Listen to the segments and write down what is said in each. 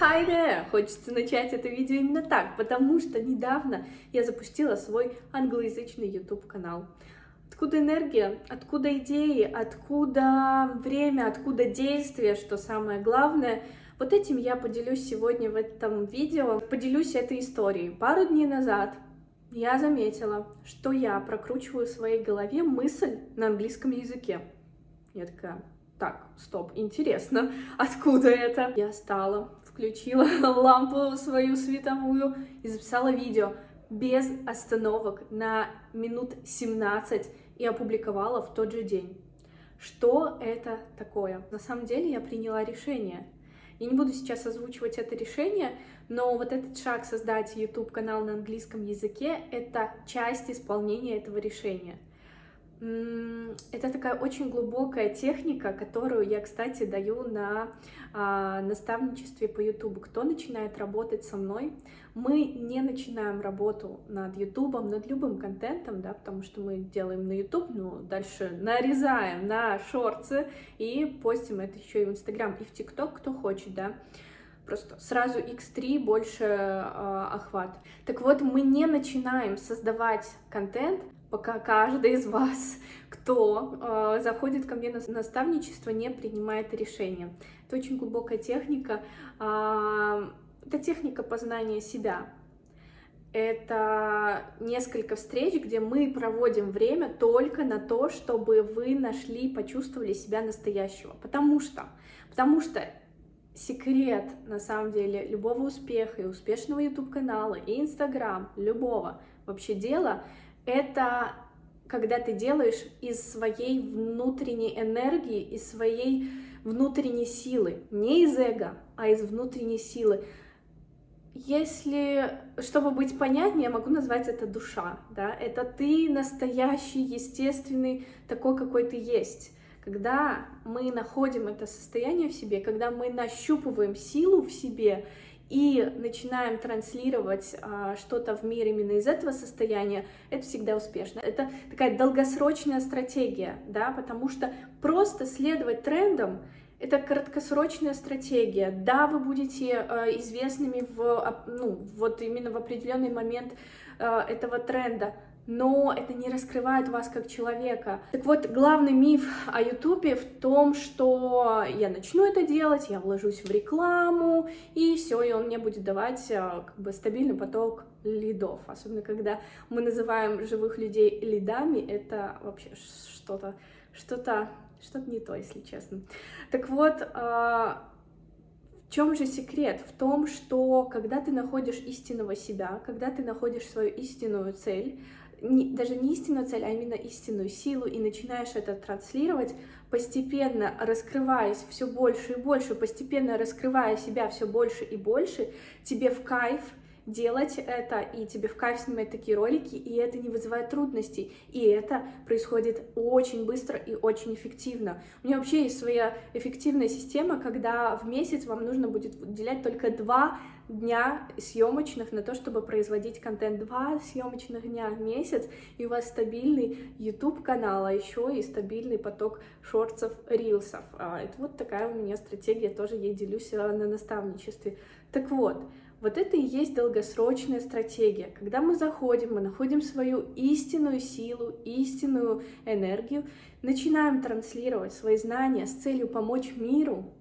Hi there! Хочется начать это видео именно так, потому что недавно я запустила свой англоязычный YouTube канал. Откуда энергия, откуда идеи, откуда время, откуда действие, что самое главное. Вот этим я поделюсь сегодня в этом видео. Поделюсь этой историей. Пару дней назад я заметила, что я прокручиваю в своей голове мысль на английском языке. Я такая, так, стоп, интересно, откуда это? Я стала, включила лампу свою световую и записала видео без остановок на минут 17 и опубликовала в тот же день. Что это такое? На самом деле я приняла решение. Я не буду сейчас озвучивать это решение, но вот этот шаг создать YouTube-канал на английском языке — это часть исполнения этого решения — это такая очень глубокая техника, которую я, кстати, даю на а, наставничестве по YouTube. Кто начинает работать со мной, мы не начинаем работу над YouTube, над любым контентом, да, потому что мы делаем на YouTube, но дальше нарезаем на шорты и постим это еще и в Instagram, и в TikTok, кто хочет, да просто сразу x3 больше э, охват. Так вот, мы не начинаем создавать контент пока каждый из вас, кто э, заходит ко мне на наставничество, не принимает решения. Это очень глубокая техника. Э, это техника познания себя. Это несколько встреч, где мы проводим время только на то, чтобы вы нашли, почувствовали себя настоящего. Потому что, потому что секрет, на самом деле, любого успеха и успешного YouTube-канала, и Инстаграм, любого вообще дела — это когда ты делаешь из своей внутренней энергии, из своей внутренней силы, не из эго, а из внутренней силы. Если, чтобы быть понятнее, я могу назвать это душа, да, это ты настоящий, естественный, такой, какой ты есть. Когда мы находим это состояние в себе, когда мы нащупываем силу в себе и начинаем транслировать а, что-то в мир именно из этого состояния, это всегда успешно. Это такая долгосрочная стратегия, да, потому что просто следовать трендам это краткосрочная стратегия. Да, вы будете э, известными в, ну, вот именно в определенный момент э, этого тренда, но это не раскрывает вас как человека. Так вот, главный миф о Ютубе в том, что я начну это делать, я вложусь в рекламу, и все, и он мне будет давать а, как бы стабильный поток лидов. Особенно, когда мы называем живых людей лидами, это вообще что-то, что-то, что-то не то, если честно. Так вот, а, в чем же секрет? В том, что когда ты находишь истинного себя, когда ты находишь свою истинную цель, не, даже не истинную цель, а именно истинную силу, и начинаешь это транслировать, постепенно раскрываясь все больше и больше, постепенно раскрывая себя все больше и больше, тебе в кайф делать это, и тебе в кайф снимать такие ролики, и это не вызывает трудностей, и это происходит очень быстро и очень эффективно. У меня вообще есть своя эффективная система, когда в месяц вам нужно будет уделять только два дня съемочных на то, чтобы производить контент. Два съемочных дня в месяц, и у вас стабильный YouTube канал, а еще и стабильный поток шортсов, рилсов. А, это вот такая у меня стратегия, тоже ей делюсь а, на наставничестве. Так вот, вот это и есть долгосрочная стратегия. Когда мы заходим, мы находим свою истинную силу, истинную энергию, начинаем транслировать свои знания с целью помочь миру,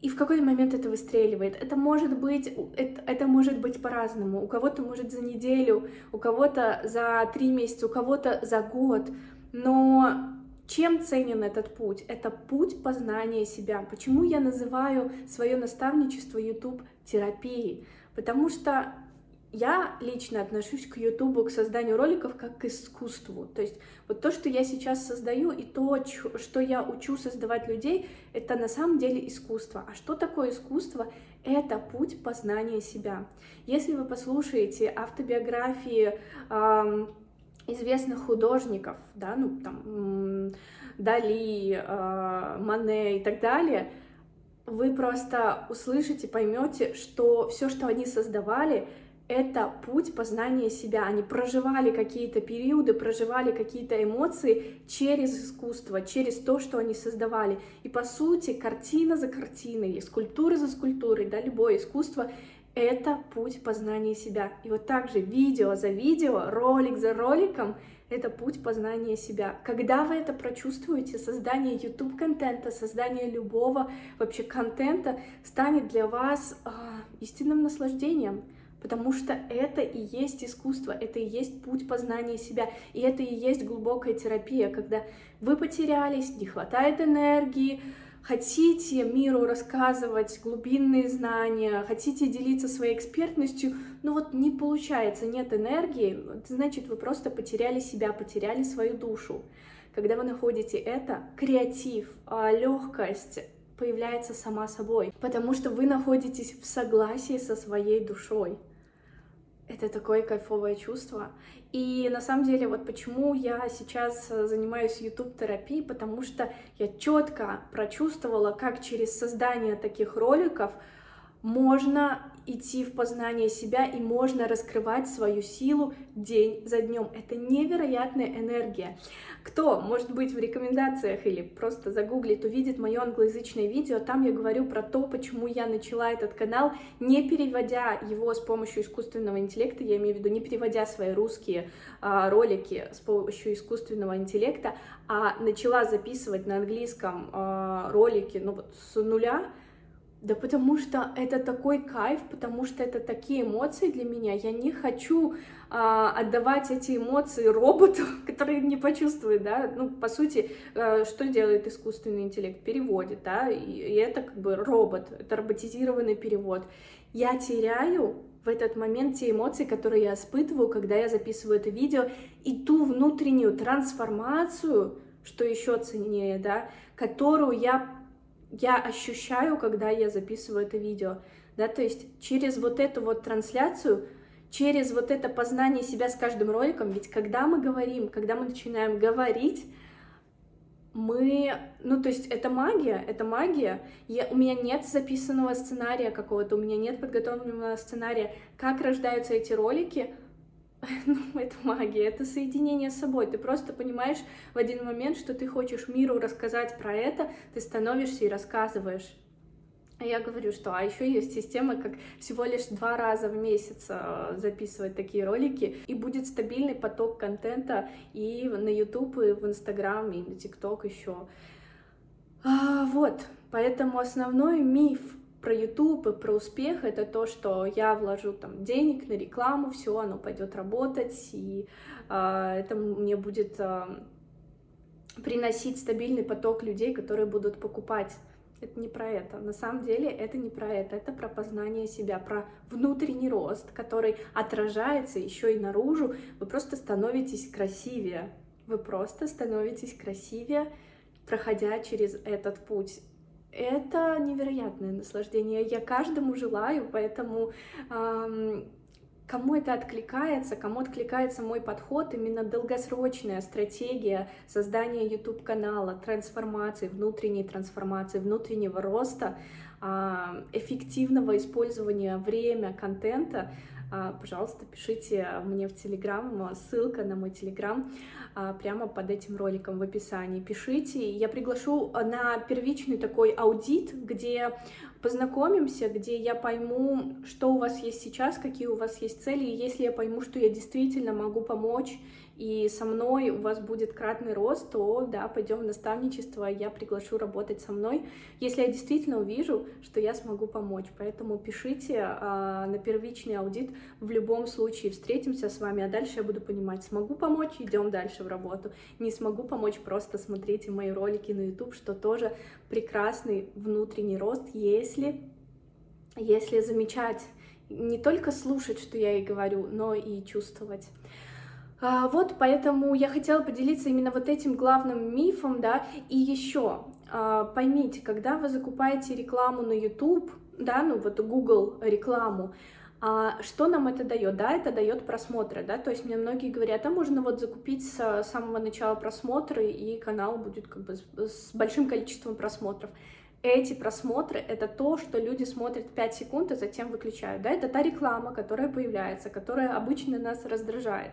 и в какой-то момент это выстреливает. Это может быть, это, это может быть по-разному. У кого-то может за неделю, у кого-то за три месяца, у кого-то за год. Но чем ценен этот путь? Это путь познания себя. Почему я называю свое наставничество YouTube терапией? Потому что я лично отношусь к YouTube, к созданию роликов как к искусству. То есть вот то, что я сейчас создаю, и то, что я учу создавать людей, это на самом деле искусство. А что такое искусство? Это путь познания себя. Если вы послушаете автобиографии эм, известных художников, да, ну там Дали, э, Мане и так далее, вы просто услышите, поймете, что все, что они создавали, это путь познания себя. Они проживали какие-то периоды, проживали какие-то эмоции через искусство, через то, что они создавали. И по сути, картина за картиной скульптура за скульптурой, да, любое искусство — это путь познания себя. И вот так же видео за видео, ролик за роликом — это путь познания себя. Когда вы это прочувствуете, создание YouTube-контента, создание любого вообще контента станет для вас э, истинным наслаждением потому что это и есть искусство, это и есть путь познания себя, и это и есть глубокая терапия, когда вы потерялись, не хватает энергии, хотите миру рассказывать глубинные знания, хотите делиться своей экспертностью, но вот не получается, нет энергии, значит, вы просто потеряли себя, потеряли свою душу. Когда вы находите это, креатив, а, легкость, появляется сама собой, потому что вы находитесь в согласии со своей душой. Это такое кайфовое чувство. И на самом деле, вот почему я сейчас занимаюсь YouTube-терапией, потому что я четко прочувствовала, как через создание таких роликов можно идти в познание себя и можно раскрывать свою силу день за днем. Это невероятная энергия. Кто, может быть, в рекомендациях или просто загуглит, увидит мое англоязычное видео, там я говорю про то, почему я начала этот канал, не переводя его с помощью искусственного интеллекта, я имею в виду не переводя свои русские а, ролики с помощью искусственного интеллекта, а начала записывать на английском а, ролики ну, вот, с нуля, да потому что это такой кайф, потому что это такие эмоции для меня. Я не хочу а, отдавать эти эмоции роботу, который не почувствует, да. Ну, по сути, а, что делает искусственный интеллект? Переводит, да, и, и это как бы робот, это роботизированный перевод. Я теряю в этот момент те эмоции, которые я испытываю, когда я записываю это видео, и ту внутреннюю трансформацию, что еще ценнее, да, которую я я ощущаю, когда я записываю это видео, да, то есть через вот эту вот трансляцию, через вот это познание себя с каждым роликом, ведь когда мы говорим, когда мы начинаем говорить, мы, ну, то есть это магия, это магия. Я, у меня нет записанного сценария какого-то, у меня нет подготовленного сценария. Как рождаются эти ролики? ну, это магия, это соединение с собой. Ты просто понимаешь в один момент, что ты хочешь миру рассказать про это, ты становишься и рассказываешь. А я говорю, что а еще есть система, как всего лишь два раза в месяц э, записывать такие ролики, и будет стабильный поток контента и на YouTube, и в Instagram, и на TikTok еще. А, вот, поэтому основной миф про YouTube и про успех это то, что я вложу там денег на рекламу, все, оно пойдет работать, и э, это мне будет э, приносить стабильный поток людей, которые будут покупать. Это не про это. На самом деле это не про это. Это про познание себя, про внутренний рост, который отражается еще и наружу. Вы просто становитесь красивее. Вы просто становитесь красивее, проходя через этот путь это невероятное наслаждение. Я каждому желаю, поэтому эм, кому это откликается, кому откликается мой подход, именно долгосрочная стратегия создания YouTube-канала, трансформации, внутренней трансформации, внутреннего роста, э, эффективного использования время контента, а, пожалуйста, пишите мне в Телеграм, ссылка на мой Телеграм а, прямо под этим роликом в описании. Пишите, я приглашу на первичный такой аудит, где познакомимся, где я пойму, что у вас есть сейчас, какие у вас есть цели, и если я пойму, что я действительно могу помочь и со мной у вас будет кратный рост, то да, пойдем в наставничество, я приглашу работать со мной, если я действительно увижу, что я смогу помочь. Поэтому пишите а, на первичный аудит, в любом случае встретимся с вами, а дальше я буду понимать, смогу помочь, идем дальше в работу, не смогу помочь, просто смотрите мои ролики на YouTube, что тоже прекрасный внутренний рост, если, если замечать, не только слушать, что я и говорю, но и чувствовать. А, вот, поэтому я хотела поделиться именно вот этим главным мифом, да, и еще а, поймите, когда вы закупаете рекламу на YouTube, да, ну вот Google рекламу, а что нам это дает? Да, это дает просмотры, да, то есть мне многие говорят, а можно вот закупить с самого начала просмотры, и канал будет как бы с большим количеством просмотров. Эти просмотры — это то, что люди смотрят 5 секунд, а затем выключают. Да? Это та реклама, которая появляется, которая обычно нас раздражает.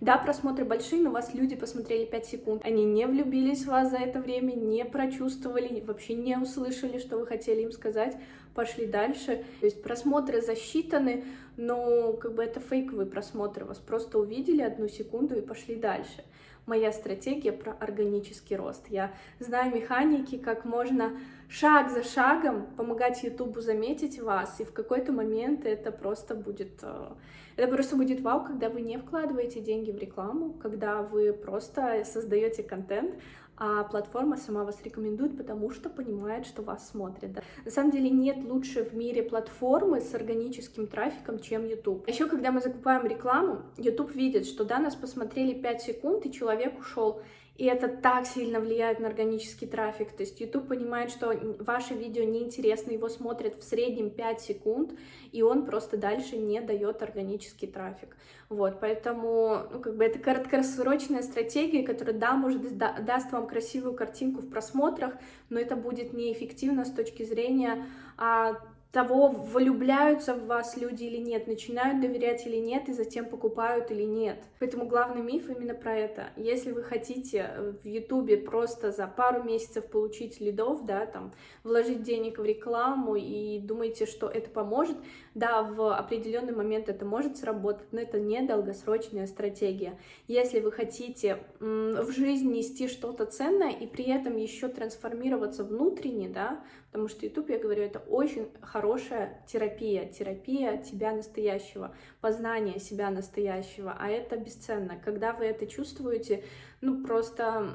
Да, просмотры большие, но вас люди посмотрели 5 секунд. Они не влюбились в вас за это время, не прочувствовали, вообще не услышали, что вы хотели им сказать, пошли дальше. То есть просмотры засчитаны, но как бы это фейковые просмотры. Вас просто увидели одну секунду и пошли дальше моя стратегия про органический рост. Я знаю механики, как можно шаг за шагом помогать Ютубу заметить вас, и в какой-то момент это просто будет... Э, это просто будет вау, когда вы не вкладываете деньги в рекламу, когда вы просто создаете контент, а платформа сама вас рекомендует, потому что понимает, что вас смотрят. Да? На самом деле нет лучше в мире платформы с органическим трафиком, чем YouTube. Еще когда мы закупаем рекламу, YouTube видит, что да, нас посмотрели 5 секунд, и человек ушел. И это так сильно влияет на органический трафик. То есть YouTube понимает, что ваше видео неинтересно, его смотрят в среднем 5 секунд, и он просто дальше не дает органический трафик. Вот, поэтому, ну, как бы это краткосрочная стратегия, которая, да, может, да, даст вам красивую картинку в просмотрах, но это будет неэффективно с точки зрения а, того, влюбляются в вас люди или нет, начинают доверять или нет, и затем покупают или нет. Поэтому главный миф именно про это. Если вы хотите в Ютубе просто за пару месяцев получить лидов, да, там, вложить денег в рекламу и думаете, что это поможет, да, в определенный момент это может сработать, но это не долгосрочная стратегия. Если вы хотите в жизнь нести что-то ценное и при этом еще трансформироваться внутренне, да, потому что YouTube, я говорю, это очень хорошая терапия, терапия тебя настоящего, познание себя настоящего, а это бесценно. Когда вы это чувствуете, ну просто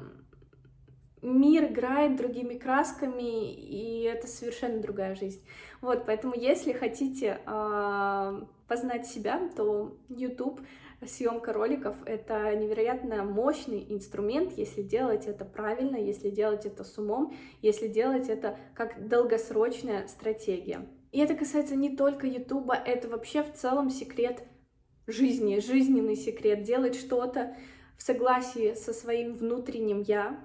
мир играет другими красками, и это совершенно другая жизнь. Вот, поэтому если хотите э, познать себя, то YouTube съемка роликов — это невероятно мощный инструмент, если делать это правильно, если делать это с умом, если делать это как долгосрочная стратегия. И это касается не только Ютуба, это вообще в целом секрет жизни, жизненный секрет, делать что-то в согласии со своим внутренним «я»,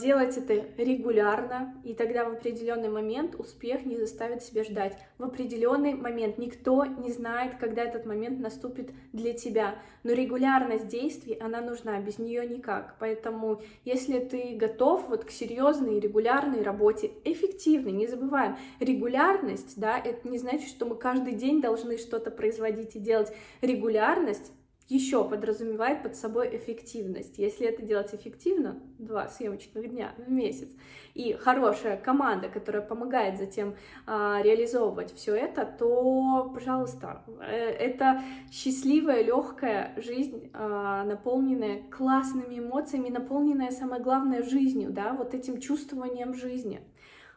делать это регулярно, и тогда в определенный момент успех не заставит себя ждать. В определенный момент никто не знает, когда этот момент наступит для тебя, но регулярность действий, она нужна, без нее никак. Поэтому, если ты готов вот к серьезной регулярной работе, эффективной, не забываем, регулярность, да, это не значит, что мы каждый день должны что-то производить и делать. Регулярность еще подразумевает под собой эффективность. Если это делать эффективно, два съемочных дня в месяц, и хорошая команда, которая помогает затем а, реализовывать все это, то, пожалуйста, э, это счастливая, легкая жизнь, а, наполненная классными эмоциями, наполненная, самое главное, жизнью, да, вот этим чувствованием жизни.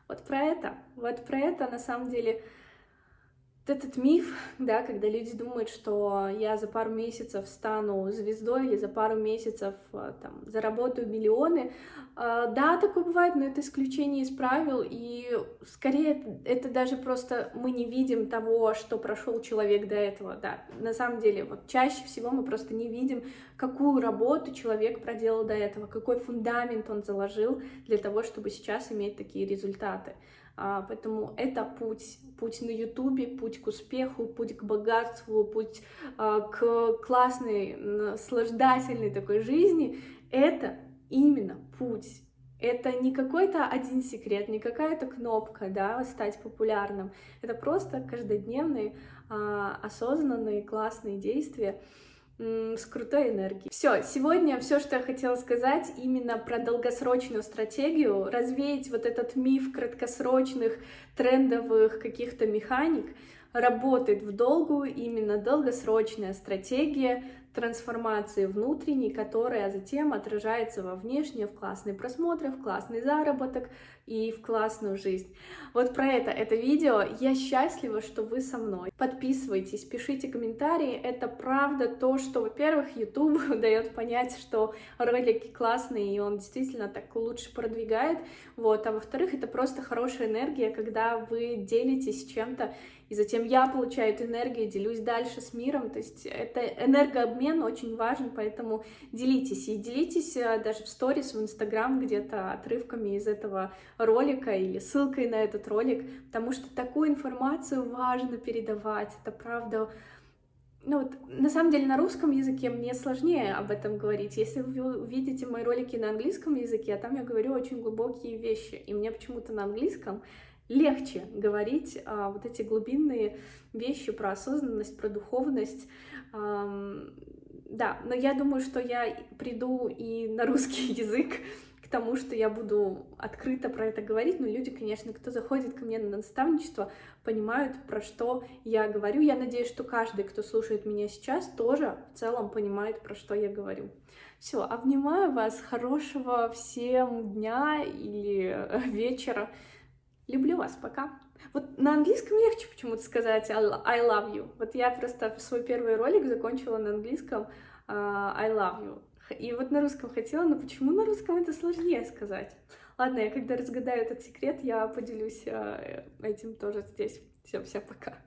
Вот про это, вот про это на самом деле этот миф, да, когда люди думают, что я за пару месяцев стану звездой или за пару месяцев а, там, заработаю миллионы, а, да, такое бывает, но это исключение из правил, и скорее это даже просто мы не видим того, что прошел человек до этого, да. На самом деле, вот чаще всего мы просто не видим, какую работу человек проделал до этого, какой фундамент он заложил для того, чтобы сейчас иметь такие результаты. А, поэтому это путь, путь на Ютубе, путь к успеху, путь к богатству, путь а, к классной, наслаждательной такой жизни. Это именно путь. Это не какой-то один секрет, не какая-то кнопка, да, стать популярным. Это просто каждодневные, а, осознанные, классные действия, с крутой энергией. Все, сегодня все, что я хотела сказать именно про долгосрочную стратегию, развеять вот этот миф краткосрочных трендовых каких-то механик, работает в долгую именно долгосрочная стратегия трансформации внутренней, которая затем отражается во внешнее, в классные просмотры, в классный заработок и в классную жизнь. Вот про это это видео. Я счастлива, что вы со мной. Подписывайтесь, пишите комментарии. Это правда то, что, во-первых, YouTube дает понять, что ролики классные, и он действительно так лучше продвигает. Вот. А во-вторых, это просто хорошая энергия, когда вы делитесь чем-то, и затем я получаю эту энергию, делюсь дальше с миром. То есть это энергообмен очень важен, поэтому делитесь. И делитесь э, даже в сторис, в Инстаграм где-то отрывками из этого ролика или ссылкой на этот ролик, потому что такую информацию важно передавать. Это правда ну вот, на самом деле на русском языке мне сложнее об этом говорить. Если вы увидите мои ролики на английском языке, там я говорю очень глубокие вещи, и мне почему-то на английском легче говорить а, вот эти глубинные вещи про осознанность, про духовность. А, да, но я думаю, что я приду и на русский язык к тому, что я буду открыто про это говорить, но люди, конечно, кто заходит ко мне на наставничество, понимают, про что я говорю. Я надеюсь, что каждый, кто слушает меня сейчас, тоже в целом понимает, про что я говорю. Все, обнимаю вас, хорошего всем дня или вечера. Люблю вас, пока. Вот на английском легче почему-то сказать I love you. Вот я просто свой первый ролик закончила на английском uh, I love you. И вот на русском хотела, но почему на русском это сложнее сказать? Ладно, я когда разгадаю этот секрет, я поделюсь uh, этим тоже здесь. Все, всем пока.